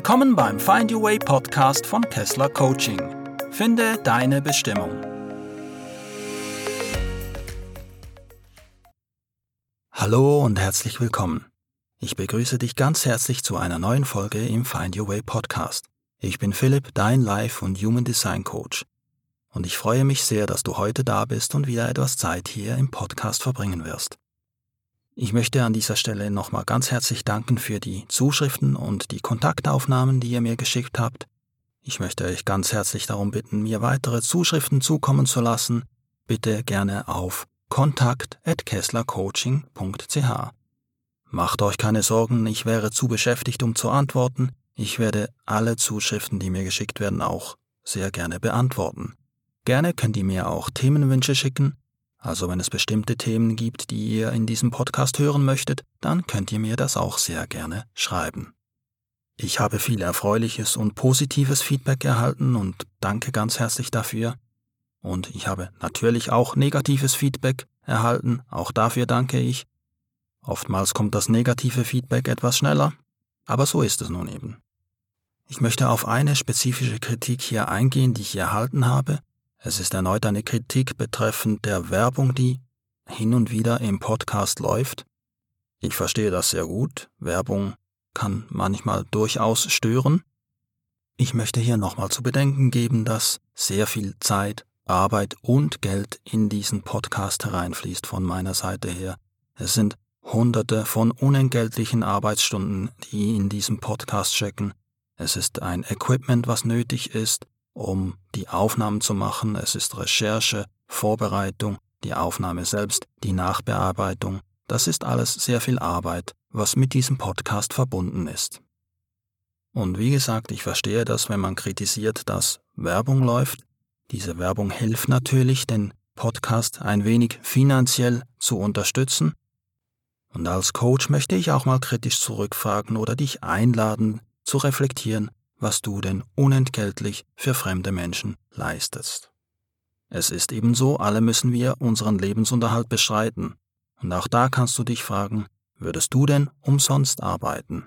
Willkommen beim Find Your Way Podcast von Kessler Coaching. Finde deine Bestimmung. Hallo und herzlich willkommen. Ich begrüße dich ganz herzlich zu einer neuen Folge im Find Your Way Podcast. Ich bin Philipp, dein Life- und Human Design Coach. Und ich freue mich sehr, dass du heute da bist und wieder etwas Zeit hier im Podcast verbringen wirst. Ich möchte an dieser Stelle nochmal ganz herzlich danken für die Zuschriften und die Kontaktaufnahmen, die ihr mir geschickt habt. Ich möchte euch ganz herzlich darum bitten, mir weitere Zuschriften zukommen zu lassen. Bitte gerne auf kontakt.kesslercoaching.ch. Macht euch keine Sorgen, ich wäre zu beschäftigt, um zu antworten. Ich werde alle Zuschriften, die mir geschickt werden, auch sehr gerne beantworten. Gerne könnt ihr mir auch Themenwünsche schicken, also wenn es bestimmte Themen gibt, die ihr in diesem Podcast hören möchtet, dann könnt ihr mir das auch sehr gerne schreiben. Ich habe viel erfreuliches und positives Feedback erhalten und danke ganz herzlich dafür. Und ich habe natürlich auch negatives Feedback erhalten, auch dafür danke ich. Oftmals kommt das negative Feedback etwas schneller, aber so ist es nun eben. Ich möchte auf eine spezifische Kritik hier eingehen, die ich erhalten habe, es ist erneut eine Kritik betreffend der Werbung, die hin und wieder im Podcast läuft. Ich verstehe das sehr gut. Werbung kann manchmal durchaus stören. Ich möchte hier nochmal zu bedenken geben, dass sehr viel Zeit, Arbeit und Geld in diesen Podcast hereinfließt von meiner Seite her. Es sind Hunderte von unentgeltlichen Arbeitsstunden, die in diesem Podcast stecken. Es ist ein Equipment, was nötig ist, um die Aufnahmen zu machen. Es ist Recherche, Vorbereitung, die Aufnahme selbst, die Nachbearbeitung. Das ist alles sehr viel Arbeit, was mit diesem Podcast verbunden ist. Und wie gesagt, ich verstehe das, wenn man kritisiert, dass Werbung läuft. Diese Werbung hilft natürlich, den Podcast ein wenig finanziell zu unterstützen. Und als Coach möchte ich auch mal kritisch zurückfragen oder dich einladen, zu reflektieren, was du denn unentgeltlich für fremde Menschen leistest. Es ist ebenso, alle müssen wir unseren Lebensunterhalt bestreiten. Und auch da kannst du dich fragen, würdest du denn umsonst arbeiten?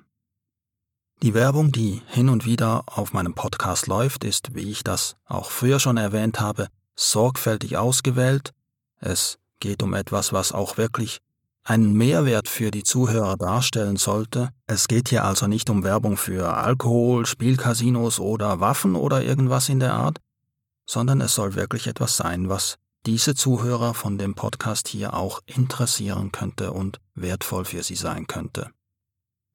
Die Werbung, die hin und wieder auf meinem Podcast läuft, ist, wie ich das auch früher schon erwähnt habe, sorgfältig ausgewählt. Es geht um etwas, was auch wirklich einen Mehrwert für die Zuhörer darstellen sollte. Es geht hier also nicht um Werbung für Alkohol, Spielcasinos oder Waffen oder irgendwas in der Art, sondern es soll wirklich etwas sein, was diese Zuhörer von dem Podcast hier auch interessieren könnte und wertvoll für sie sein könnte.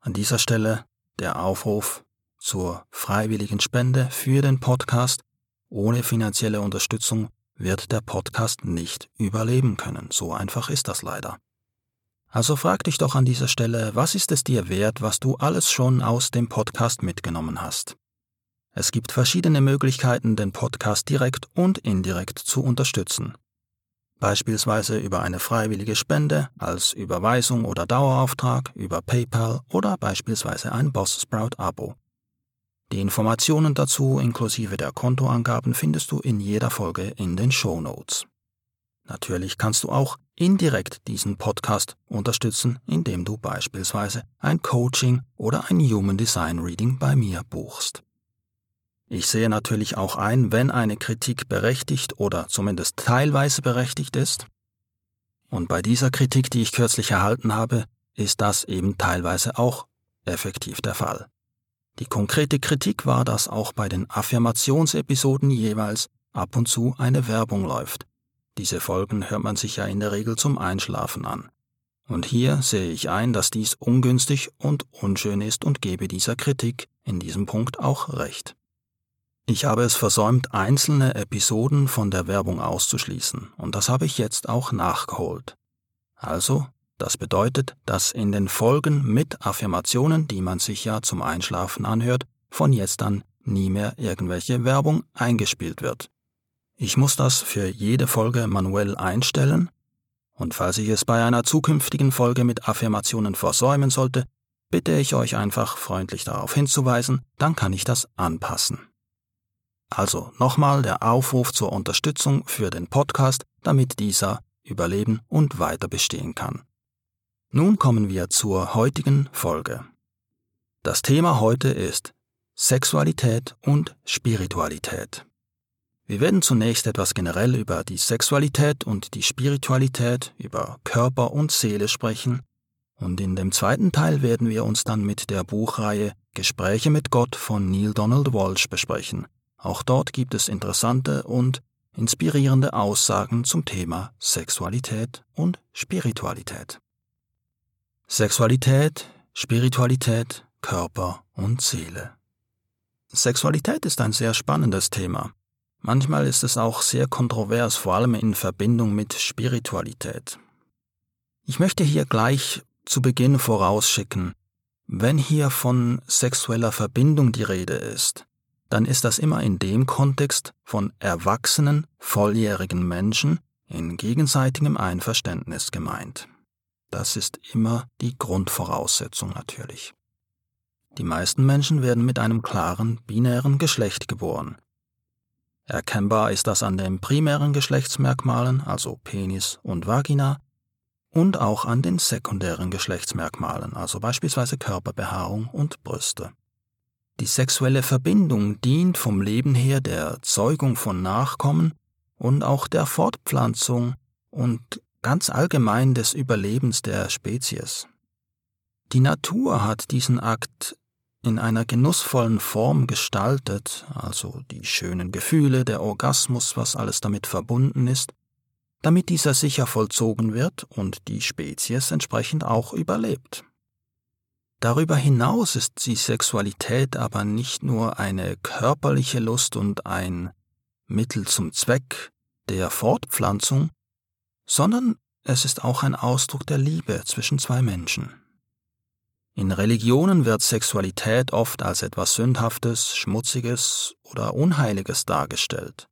An dieser Stelle der Aufruf zur freiwilligen Spende für den Podcast. Ohne finanzielle Unterstützung wird der Podcast nicht überleben können. So einfach ist das leider. Also frag dich doch an dieser Stelle, was ist es dir wert, was du alles schon aus dem Podcast mitgenommen hast? Es gibt verschiedene Möglichkeiten, den Podcast direkt und indirekt zu unterstützen. Beispielsweise über eine freiwillige Spende als Überweisung oder Dauerauftrag, über PayPal oder beispielsweise ein Boss Sprout Abo. Die Informationen dazu inklusive der Kontoangaben findest du in jeder Folge in den Show Notes. Natürlich kannst du auch indirekt diesen Podcast unterstützen, indem du beispielsweise ein Coaching oder ein Human Design Reading bei mir buchst. Ich sehe natürlich auch ein, wenn eine Kritik berechtigt oder zumindest teilweise berechtigt ist. Und bei dieser Kritik, die ich kürzlich erhalten habe, ist das eben teilweise auch effektiv der Fall. Die konkrete Kritik war, dass auch bei den Affirmationsepisoden jeweils ab und zu eine Werbung läuft, diese Folgen hört man sich ja in der Regel zum Einschlafen an. Und hier sehe ich ein, dass dies ungünstig und unschön ist und gebe dieser Kritik in diesem Punkt auch recht. Ich habe es versäumt, einzelne Episoden von der Werbung auszuschließen, und das habe ich jetzt auch nachgeholt. Also, das bedeutet, dass in den Folgen mit Affirmationen, die man sich ja zum Einschlafen anhört, von jetzt an nie mehr irgendwelche Werbung eingespielt wird. Ich muss das für jede Folge manuell einstellen, und falls ich es bei einer zukünftigen Folge mit Affirmationen versäumen sollte, bitte ich euch einfach freundlich darauf hinzuweisen, dann kann ich das anpassen. Also nochmal der Aufruf zur Unterstützung für den Podcast, damit dieser überleben und weiter bestehen kann. Nun kommen wir zur heutigen Folge. Das Thema heute ist Sexualität und Spiritualität. Wir werden zunächst etwas generell über die Sexualität und die Spiritualität, über Körper und Seele sprechen, und in dem zweiten Teil werden wir uns dann mit der Buchreihe Gespräche mit Gott von Neil Donald Walsh besprechen. Auch dort gibt es interessante und inspirierende Aussagen zum Thema Sexualität und Spiritualität. Sexualität, Spiritualität, Körper und Seele. Sexualität ist ein sehr spannendes Thema. Manchmal ist es auch sehr kontrovers, vor allem in Verbindung mit Spiritualität. Ich möchte hier gleich zu Beginn vorausschicken, wenn hier von sexueller Verbindung die Rede ist, dann ist das immer in dem Kontext von erwachsenen, volljährigen Menschen in gegenseitigem Einverständnis gemeint. Das ist immer die Grundvoraussetzung natürlich. Die meisten Menschen werden mit einem klaren, binären Geschlecht geboren. Erkennbar ist das an den primären Geschlechtsmerkmalen, also Penis und Vagina, und auch an den sekundären Geschlechtsmerkmalen, also beispielsweise Körperbehaarung und Brüste. Die sexuelle Verbindung dient vom Leben her der Zeugung von Nachkommen und auch der Fortpflanzung und ganz allgemein des Überlebens der Spezies. Die Natur hat diesen Akt in einer genussvollen Form gestaltet, also die schönen Gefühle, der Orgasmus, was alles damit verbunden ist, damit dieser sicher vollzogen wird und die Spezies entsprechend auch überlebt. Darüber hinaus ist die Sexualität aber nicht nur eine körperliche Lust und ein Mittel zum Zweck der Fortpflanzung, sondern es ist auch ein Ausdruck der Liebe zwischen zwei Menschen. In Religionen wird Sexualität oft als etwas Sündhaftes, Schmutziges oder Unheiliges dargestellt.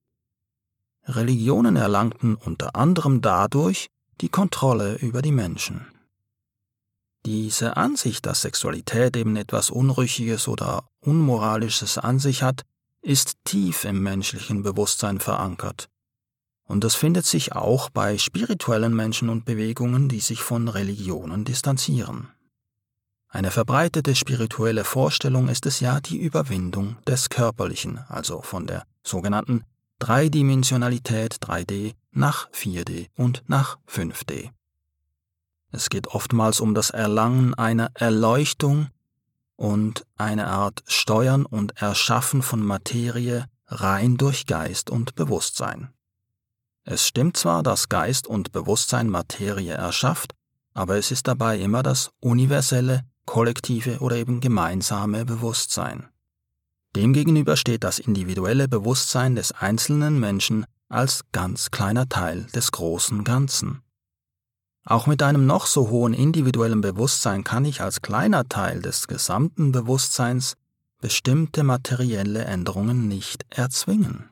Religionen erlangten unter anderem dadurch die Kontrolle über die Menschen. Diese Ansicht, dass Sexualität eben etwas Unrüchiges oder Unmoralisches an sich hat, ist tief im menschlichen Bewusstsein verankert und das findet sich auch bei spirituellen Menschen und Bewegungen, die sich von Religionen distanzieren. Eine verbreitete spirituelle Vorstellung ist es ja die Überwindung des Körperlichen, also von der sogenannten Dreidimensionalität 3D nach 4D und nach 5D. Es geht oftmals um das Erlangen einer Erleuchtung und eine Art Steuern und Erschaffen von Materie rein durch Geist und Bewusstsein. Es stimmt zwar, dass Geist und Bewusstsein Materie erschafft, aber es ist dabei immer das universelle, kollektive oder eben gemeinsame Bewusstsein. Demgegenüber steht das individuelle Bewusstsein des einzelnen Menschen als ganz kleiner Teil des großen Ganzen. Auch mit einem noch so hohen individuellen Bewusstsein kann ich als kleiner Teil des gesamten Bewusstseins bestimmte materielle Änderungen nicht erzwingen.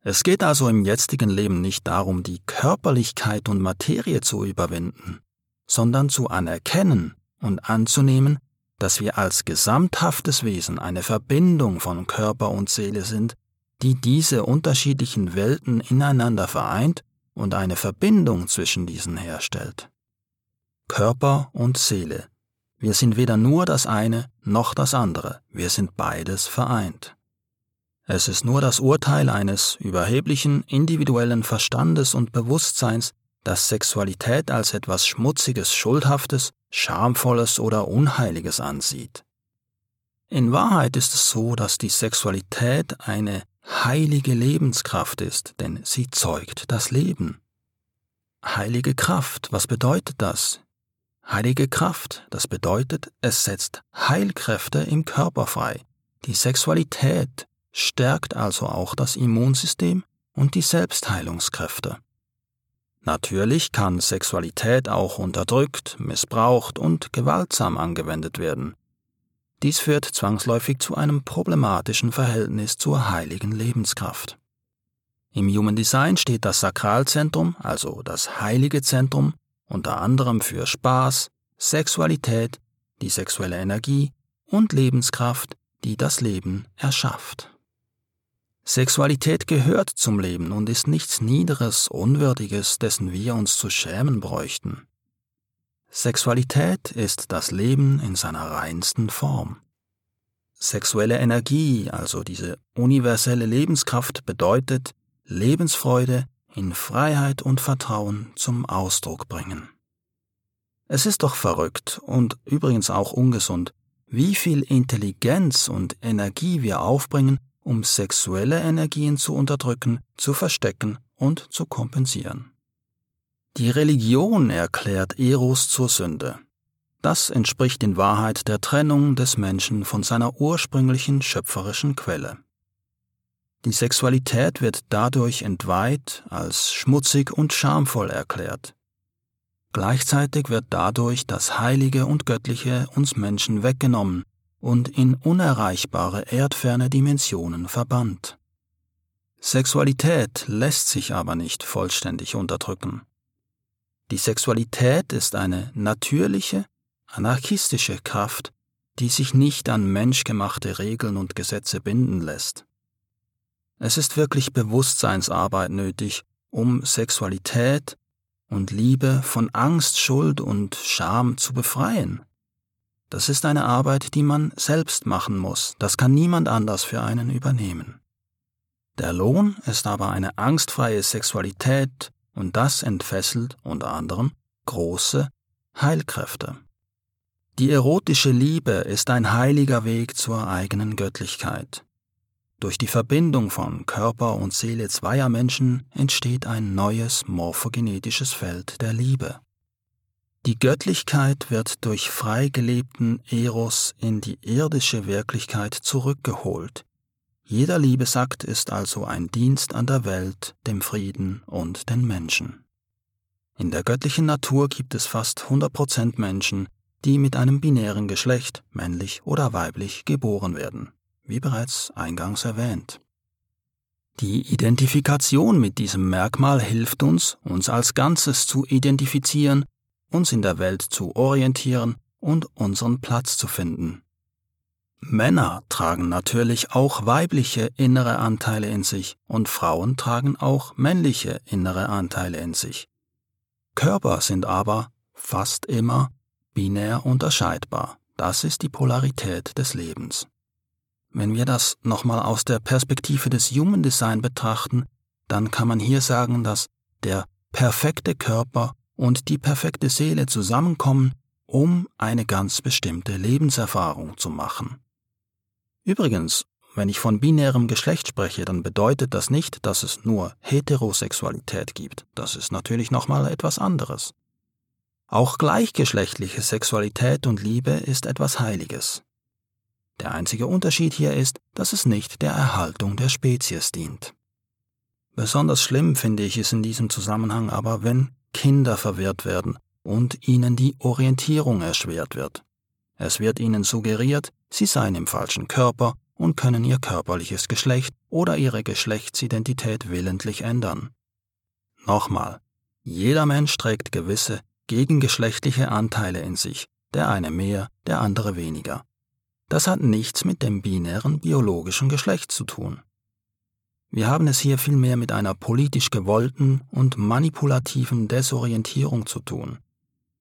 Es geht also im jetzigen Leben nicht darum, die Körperlichkeit und Materie zu überwinden, sondern zu anerkennen und anzunehmen, dass wir als gesamthaftes Wesen eine Verbindung von Körper und Seele sind, die diese unterschiedlichen Welten ineinander vereint und eine Verbindung zwischen diesen herstellt. Körper und Seele. Wir sind weder nur das eine noch das andere, wir sind beides vereint. Es ist nur das Urteil eines überheblichen individuellen Verstandes und Bewusstseins, das Sexualität als etwas Schmutziges, Schuldhaftes, Schamvolles oder Unheiliges ansieht. In Wahrheit ist es so, dass die Sexualität eine heilige Lebenskraft ist, denn sie zeugt das Leben. Heilige Kraft, was bedeutet das? Heilige Kraft, das bedeutet, es setzt Heilkräfte im Körper frei. Die Sexualität stärkt also auch das Immunsystem und die Selbstheilungskräfte. Natürlich kann Sexualität auch unterdrückt, missbraucht und gewaltsam angewendet werden. Dies führt zwangsläufig zu einem problematischen Verhältnis zur heiligen Lebenskraft. Im Human Design steht das Sakralzentrum, also das heilige Zentrum, unter anderem für Spaß, Sexualität, die sexuelle Energie und Lebenskraft, die das Leben erschafft. Sexualität gehört zum Leben und ist nichts Niederes, Unwürdiges, dessen wir uns zu schämen bräuchten. Sexualität ist das Leben in seiner reinsten Form. Sexuelle Energie, also diese universelle Lebenskraft, bedeutet Lebensfreude in Freiheit und Vertrauen zum Ausdruck bringen. Es ist doch verrückt und übrigens auch ungesund, wie viel Intelligenz und Energie wir aufbringen, um sexuelle Energien zu unterdrücken, zu verstecken und zu kompensieren. Die Religion erklärt Eros zur Sünde. Das entspricht in Wahrheit der Trennung des Menschen von seiner ursprünglichen schöpferischen Quelle. Die Sexualität wird dadurch entweiht, als schmutzig und schamvoll erklärt. Gleichzeitig wird dadurch das Heilige und Göttliche uns Menschen weggenommen und in unerreichbare erdferne Dimensionen verbannt. Sexualität lässt sich aber nicht vollständig unterdrücken. Die Sexualität ist eine natürliche, anarchistische Kraft, die sich nicht an menschgemachte Regeln und Gesetze binden lässt. Es ist wirklich Bewusstseinsarbeit nötig, um Sexualität und Liebe von Angst, Schuld und Scham zu befreien. Das ist eine Arbeit, die man selbst machen muss, das kann niemand anders für einen übernehmen. Der Lohn ist aber eine angstfreie Sexualität und das entfesselt unter anderem große Heilkräfte. Die erotische Liebe ist ein heiliger Weg zur eigenen Göttlichkeit. Durch die Verbindung von Körper und Seele zweier Menschen entsteht ein neues morphogenetisches Feld der Liebe. Die Göttlichkeit wird durch freigelebten Eros in die irdische Wirklichkeit zurückgeholt. Jeder Liebesakt ist also ein Dienst an der Welt, dem Frieden und den Menschen. In der göttlichen Natur gibt es fast 100% Menschen, die mit einem binären Geschlecht, männlich oder weiblich, geboren werden, wie bereits eingangs erwähnt. Die Identifikation mit diesem Merkmal hilft uns, uns als Ganzes zu identifizieren, uns in der Welt zu orientieren und unseren Platz zu finden. Männer tragen natürlich auch weibliche innere Anteile in sich und Frauen tragen auch männliche innere Anteile in sich. Körper sind aber fast immer binär unterscheidbar. Das ist die Polarität des Lebens. Wenn wir das nochmal aus der Perspektive des Human Design betrachten, dann kann man hier sagen, dass der perfekte Körper und die perfekte Seele zusammenkommen, um eine ganz bestimmte Lebenserfahrung zu machen. Übrigens, wenn ich von binärem Geschlecht spreche, dann bedeutet das nicht, dass es nur Heterosexualität gibt. Das ist natürlich nochmal etwas anderes. Auch gleichgeschlechtliche Sexualität und Liebe ist etwas Heiliges. Der einzige Unterschied hier ist, dass es nicht der Erhaltung der Spezies dient. Besonders schlimm finde ich es in diesem Zusammenhang aber, wenn Kinder verwirrt werden und ihnen die Orientierung erschwert wird. Es wird ihnen suggeriert, sie seien im falschen Körper und können ihr körperliches Geschlecht oder ihre Geschlechtsidentität willentlich ändern. Nochmal, jeder Mensch trägt gewisse gegengeschlechtliche Anteile in sich, der eine mehr, der andere weniger. Das hat nichts mit dem binären biologischen Geschlecht zu tun. Wir haben es hier vielmehr mit einer politisch gewollten und manipulativen Desorientierung zu tun.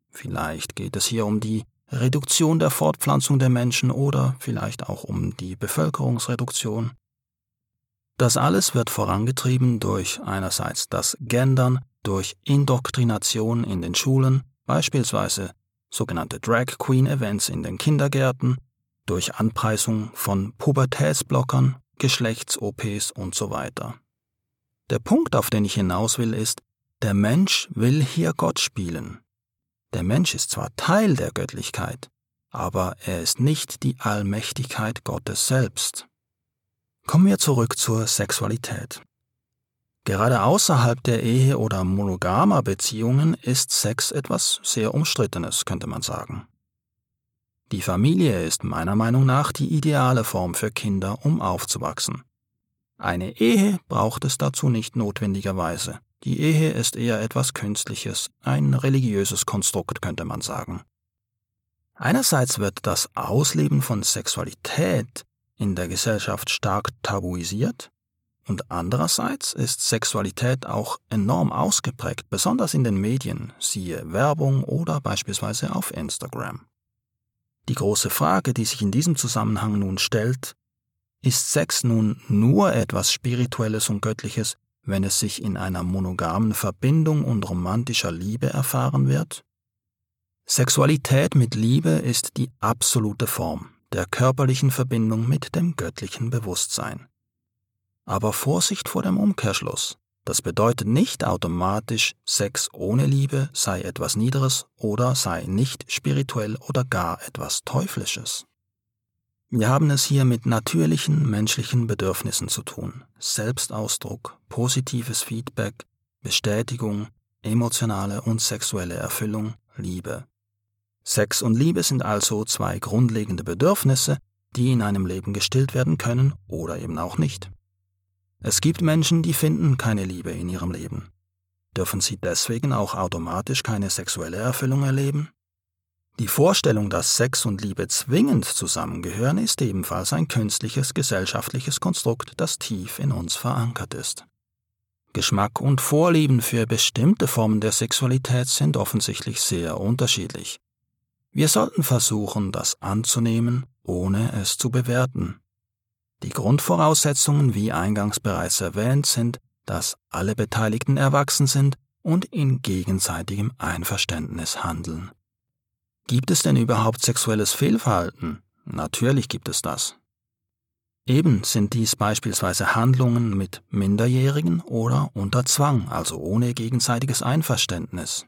Vielleicht geht es hier um die Reduktion der Fortpflanzung der Menschen oder vielleicht auch um die Bevölkerungsreduktion. Das alles wird vorangetrieben durch einerseits das Gendern, durch Indoktrination in den Schulen, beispielsweise sogenannte Drag Queen Events in den Kindergärten, durch Anpreisung von Pubertätsblockern, Geschlechts-OPs und so weiter. Der Punkt, auf den ich hinaus will, ist, der Mensch will hier Gott spielen. Der Mensch ist zwar Teil der Göttlichkeit, aber er ist nicht die Allmächtigkeit Gottes selbst. Kommen wir zurück zur Sexualität. Gerade außerhalb der Ehe oder monogamer Beziehungen ist Sex etwas sehr Umstrittenes, könnte man sagen. Die Familie ist meiner Meinung nach die ideale Form für Kinder, um aufzuwachsen. Eine Ehe braucht es dazu nicht notwendigerweise. Die Ehe ist eher etwas Künstliches, ein religiöses Konstrukt, könnte man sagen. Einerseits wird das Ausleben von Sexualität in der Gesellschaft stark tabuisiert, und andererseits ist Sexualität auch enorm ausgeprägt, besonders in den Medien, siehe Werbung oder beispielsweise auf Instagram. Die große Frage, die sich in diesem Zusammenhang nun stellt, ist Sex nun nur etwas Spirituelles und Göttliches, wenn es sich in einer monogamen Verbindung und romantischer Liebe erfahren wird? Sexualität mit Liebe ist die absolute Form der körperlichen Verbindung mit dem göttlichen Bewusstsein. Aber Vorsicht vor dem Umkehrschluss. Das bedeutet nicht automatisch, Sex ohne Liebe sei etwas Niederes oder sei nicht spirituell oder gar etwas Teuflisches. Wir haben es hier mit natürlichen menschlichen Bedürfnissen zu tun. Selbstausdruck, positives Feedback, Bestätigung, emotionale und sexuelle Erfüllung, Liebe. Sex und Liebe sind also zwei grundlegende Bedürfnisse, die in einem Leben gestillt werden können oder eben auch nicht. Es gibt Menschen, die finden keine Liebe in ihrem Leben. Dürfen sie deswegen auch automatisch keine sexuelle Erfüllung erleben? Die Vorstellung, dass Sex und Liebe zwingend zusammengehören, ist ebenfalls ein künstliches gesellschaftliches Konstrukt, das tief in uns verankert ist. Geschmack und Vorlieben für bestimmte Formen der Sexualität sind offensichtlich sehr unterschiedlich. Wir sollten versuchen, das anzunehmen, ohne es zu bewerten. Die Grundvoraussetzungen, wie eingangs bereits erwähnt, sind, dass alle Beteiligten erwachsen sind und in gegenseitigem Einverständnis handeln. Gibt es denn überhaupt sexuelles Fehlverhalten? Natürlich gibt es das. Eben sind dies beispielsweise Handlungen mit Minderjährigen oder unter Zwang, also ohne gegenseitiges Einverständnis.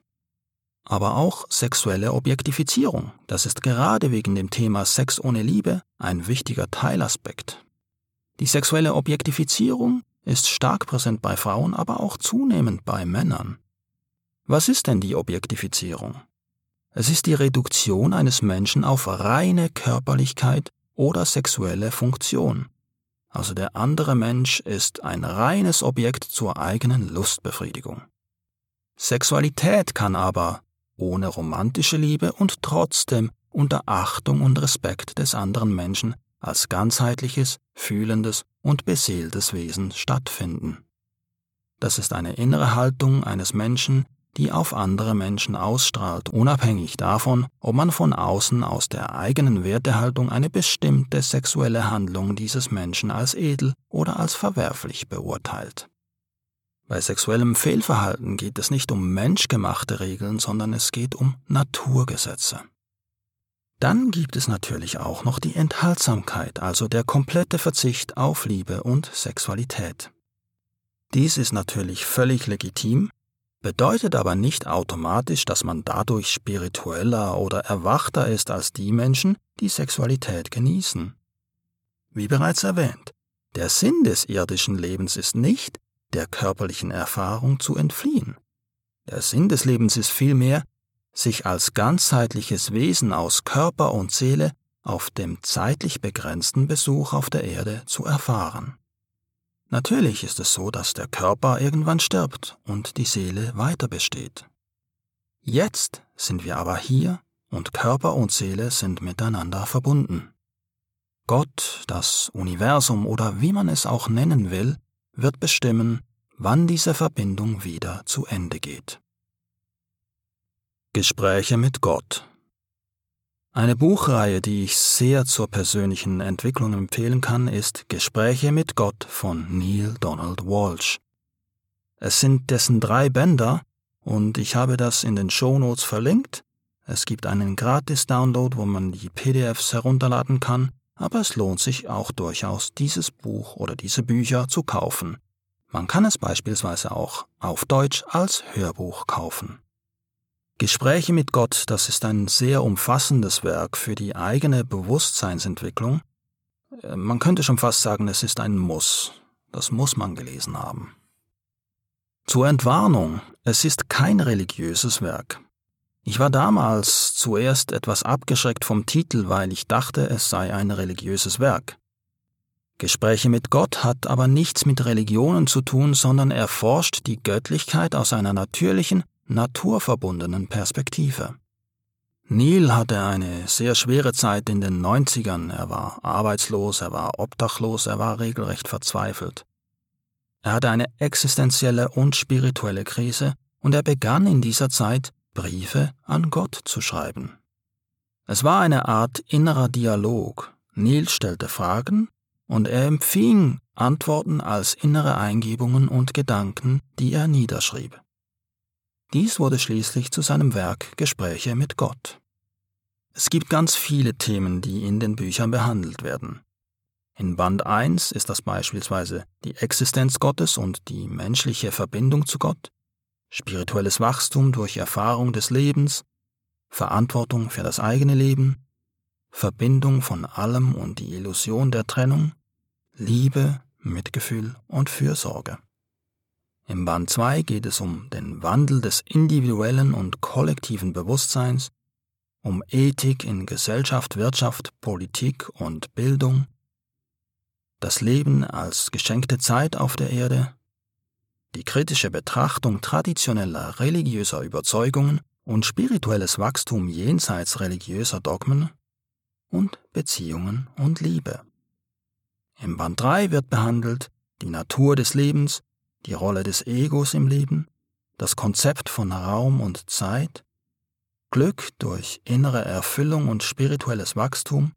Aber auch sexuelle Objektifizierung, das ist gerade wegen dem Thema Sex ohne Liebe ein wichtiger Teilaspekt. Die sexuelle Objektifizierung ist stark präsent bei Frauen, aber auch zunehmend bei Männern. Was ist denn die Objektifizierung? Es ist die Reduktion eines Menschen auf reine Körperlichkeit oder sexuelle Funktion. Also der andere Mensch ist ein reines Objekt zur eigenen Lustbefriedigung. Sexualität kann aber ohne romantische Liebe und trotzdem unter Achtung und Respekt des anderen Menschen als ganzheitliches, fühlendes und beseeltes Wesen stattfinden. Das ist eine innere Haltung eines Menschen, die auf andere Menschen ausstrahlt, unabhängig davon, ob man von außen aus der eigenen Wertehaltung eine bestimmte sexuelle Handlung dieses Menschen als edel oder als verwerflich beurteilt. Bei sexuellem Fehlverhalten geht es nicht um menschgemachte Regeln, sondern es geht um Naturgesetze. Dann gibt es natürlich auch noch die Enthaltsamkeit, also der komplette Verzicht auf Liebe und Sexualität. Dies ist natürlich völlig legitim, bedeutet aber nicht automatisch, dass man dadurch spiritueller oder erwachter ist als die Menschen, die Sexualität genießen. Wie bereits erwähnt, der Sinn des irdischen Lebens ist nicht, der körperlichen Erfahrung zu entfliehen. Der Sinn des Lebens ist vielmehr, sich als ganzheitliches Wesen aus Körper und Seele auf dem zeitlich begrenzten Besuch auf der Erde zu erfahren. Natürlich ist es so, dass der Körper irgendwann stirbt und die Seele weiter besteht. Jetzt sind wir aber hier und Körper und Seele sind miteinander verbunden. Gott, das Universum oder wie man es auch nennen will, wird bestimmen, wann diese Verbindung wieder zu Ende geht. Gespräche mit Gott eine Buchreihe, die ich sehr zur persönlichen Entwicklung empfehlen kann, ist Gespräche mit Gott von Neil Donald Walsh. Es sind dessen drei Bänder und ich habe das in den Shownotes verlinkt. Es gibt einen Gratis-Download, wo man die PDFs herunterladen kann, aber es lohnt sich auch durchaus, dieses Buch oder diese Bücher zu kaufen. Man kann es beispielsweise auch auf Deutsch als Hörbuch kaufen. Gespräche mit Gott, das ist ein sehr umfassendes Werk für die eigene Bewusstseinsentwicklung. Äh, man könnte schon fast sagen, es ist ein Muss. Das muss man gelesen haben. Zur Entwarnung, es ist kein religiöses Werk. Ich war damals zuerst etwas abgeschreckt vom Titel, weil ich dachte, es sei ein religiöses Werk. Gespräche mit Gott hat aber nichts mit Religionen zu tun, sondern erforscht die Göttlichkeit aus einer natürlichen, naturverbundenen Perspektive. Neil hatte eine sehr schwere Zeit in den 90ern. Er war arbeitslos, er war obdachlos, er war regelrecht verzweifelt. Er hatte eine existenzielle und spirituelle Krise und er begann in dieser Zeit Briefe an Gott zu schreiben. Es war eine Art innerer Dialog. Neil stellte Fragen und er empfing Antworten als innere Eingebungen und Gedanken, die er niederschrieb. Dies wurde schließlich zu seinem Werk Gespräche mit Gott. Es gibt ganz viele Themen, die in den Büchern behandelt werden. In Band 1 ist das beispielsweise die Existenz Gottes und die menschliche Verbindung zu Gott, spirituelles Wachstum durch Erfahrung des Lebens, Verantwortung für das eigene Leben, Verbindung von allem und die Illusion der Trennung, Liebe, Mitgefühl und Fürsorge. Im Band 2 geht es um den Wandel des individuellen und kollektiven Bewusstseins, um Ethik in Gesellschaft, Wirtschaft, Politik und Bildung, das Leben als geschenkte Zeit auf der Erde, die kritische Betrachtung traditioneller religiöser Überzeugungen und spirituelles Wachstum jenseits religiöser Dogmen und Beziehungen und Liebe. Im Band 3 wird behandelt die Natur des Lebens, die Rolle des Egos im Leben, das Konzept von Raum und Zeit, Glück durch innere Erfüllung und spirituelles Wachstum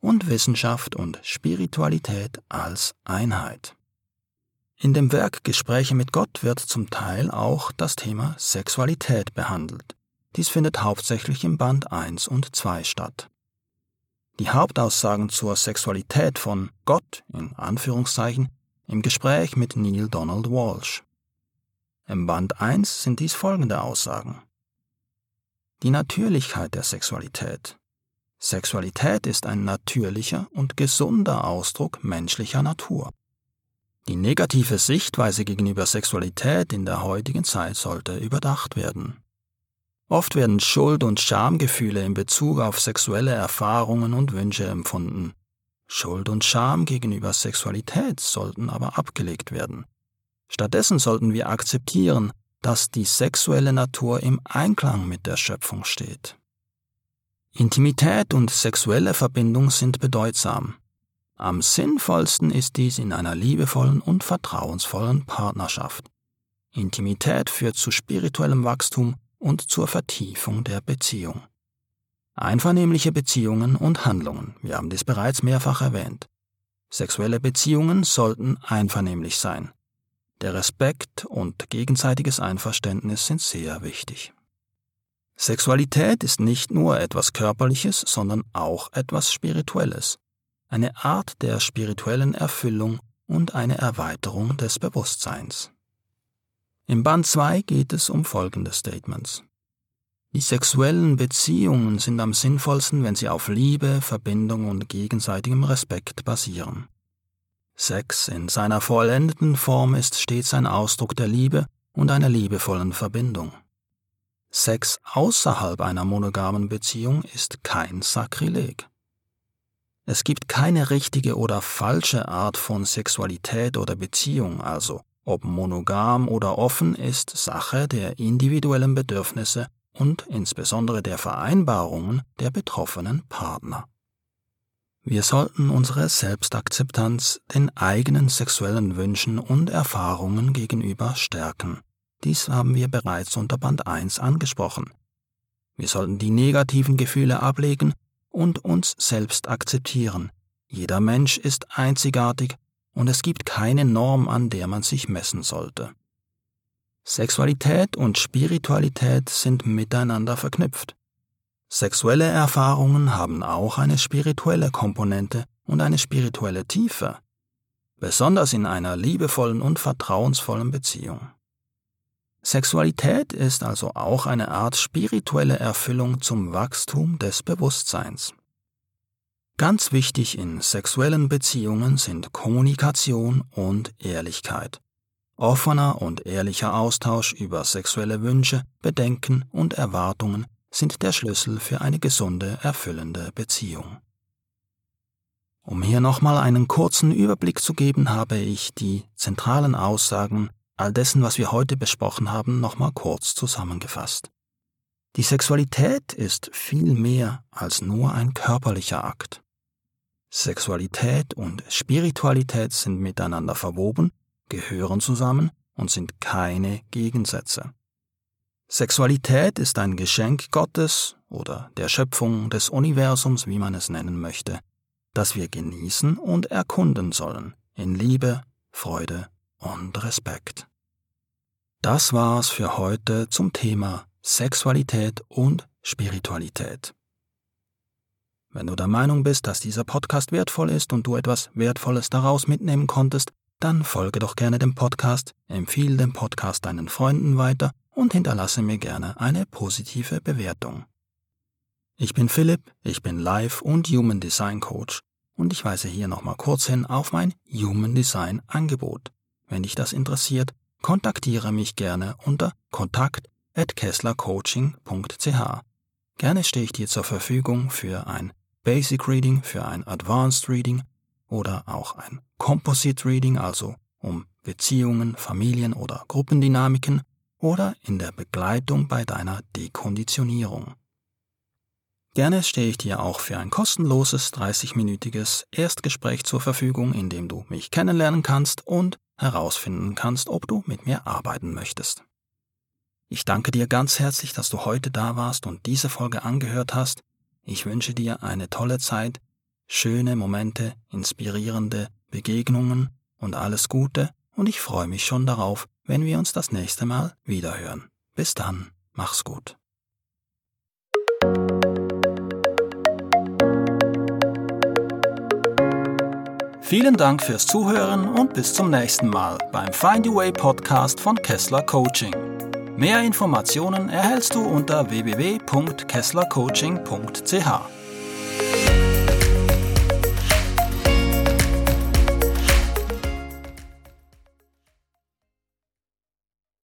und Wissenschaft und Spiritualität als Einheit. In dem Werk Gespräche mit Gott wird zum Teil auch das Thema Sexualität behandelt. Dies findet hauptsächlich im Band 1 und 2 statt. Die Hauptaussagen zur Sexualität von Gott in Anführungszeichen im Gespräch mit Neil Donald Walsh. Im Band 1 sind dies folgende Aussagen. Die Natürlichkeit der Sexualität. Sexualität ist ein natürlicher und gesunder Ausdruck menschlicher Natur. Die negative Sichtweise gegenüber Sexualität in der heutigen Zeit sollte überdacht werden. Oft werden Schuld- und Schamgefühle in Bezug auf sexuelle Erfahrungen und Wünsche empfunden. Schuld und Scham gegenüber Sexualität sollten aber abgelegt werden. Stattdessen sollten wir akzeptieren, dass die sexuelle Natur im Einklang mit der Schöpfung steht. Intimität und sexuelle Verbindung sind bedeutsam. Am sinnvollsten ist dies in einer liebevollen und vertrauensvollen Partnerschaft. Intimität führt zu spirituellem Wachstum und zur Vertiefung der Beziehung. Einvernehmliche Beziehungen und Handlungen, wir haben dies bereits mehrfach erwähnt. Sexuelle Beziehungen sollten einvernehmlich sein. Der Respekt und gegenseitiges Einverständnis sind sehr wichtig. Sexualität ist nicht nur etwas Körperliches, sondern auch etwas Spirituelles, eine Art der spirituellen Erfüllung und eine Erweiterung des Bewusstseins. Im Band 2 geht es um folgende Statements. Die sexuellen Beziehungen sind am sinnvollsten, wenn sie auf Liebe, Verbindung und gegenseitigem Respekt basieren. Sex in seiner vollendeten Form ist stets ein Ausdruck der Liebe und einer liebevollen Verbindung. Sex außerhalb einer monogamen Beziehung ist kein Sakrileg. Es gibt keine richtige oder falsche Art von Sexualität oder Beziehung, also ob monogam oder offen ist Sache der individuellen Bedürfnisse und insbesondere der Vereinbarungen der betroffenen Partner. Wir sollten unsere Selbstakzeptanz den eigenen sexuellen Wünschen und Erfahrungen gegenüber stärken dies haben wir bereits unter Band 1 angesprochen. Wir sollten die negativen Gefühle ablegen und uns selbst akzeptieren. Jeder Mensch ist einzigartig und es gibt keine Norm, an der man sich messen sollte. Sexualität und Spiritualität sind miteinander verknüpft. Sexuelle Erfahrungen haben auch eine spirituelle Komponente und eine spirituelle Tiefe, besonders in einer liebevollen und vertrauensvollen Beziehung. Sexualität ist also auch eine Art spirituelle Erfüllung zum Wachstum des Bewusstseins. Ganz wichtig in sexuellen Beziehungen sind Kommunikation und Ehrlichkeit. Offener und ehrlicher Austausch über sexuelle Wünsche, Bedenken und Erwartungen sind der Schlüssel für eine gesunde, erfüllende Beziehung. Um hier nochmal einen kurzen Überblick zu geben, habe ich die zentralen Aussagen all dessen, was wir heute besprochen haben, nochmal kurz zusammengefasst. Die Sexualität ist viel mehr als nur ein körperlicher Akt. Sexualität und Spiritualität sind miteinander verwoben, gehören zusammen und sind keine Gegensätze. Sexualität ist ein Geschenk Gottes oder der Schöpfung des Universums, wie man es nennen möchte, das wir genießen und erkunden sollen, in Liebe, Freude und Respekt. Das war's für heute zum Thema Sexualität und Spiritualität. Wenn du der Meinung bist, dass dieser Podcast wertvoll ist und du etwas Wertvolles daraus mitnehmen konntest, dann folge doch gerne dem Podcast, empfehle den Podcast deinen Freunden weiter und hinterlasse mir gerne eine positive Bewertung. Ich bin Philipp, ich bin Life- und Human Design Coach und ich weise hier nochmal kurz hin auf mein Human Design Angebot. Wenn dich das interessiert, kontaktiere mich gerne unter kontakt@kesslercoaching.ch. Gerne stehe ich dir zur Verfügung für ein Basic Reading, für ein Advanced Reading oder auch ein Composite Reading, also um Beziehungen, Familien oder Gruppendynamiken oder in der Begleitung bei deiner Dekonditionierung. Gerne stehe ich dir auch für ein kostenloses 30-minütiges Erstgespräch zur Verfügung, in dem du mich kennenlernen kannst und herausfinden kannst, ob du mit mir arbeiten möchtest. Ich danke dir ganz herzlich, dass du heute da warst und diese Folge angehört hast. Ich wünsche dir eine tolle Zeit, schöne Momente, inspirierende Begegnungen und alles Gute und ich freue mich schon darauf, wenn wir uns das nächste Mal wiederhören. Bis dann, mach's gut. Vielen Dank fürs Zuhören und bis zum nächsten Mal beim Find Your Way Podcast von Kessler Coaching. Mehr Informationen erhältst du unter www.kesslercoaching.ch.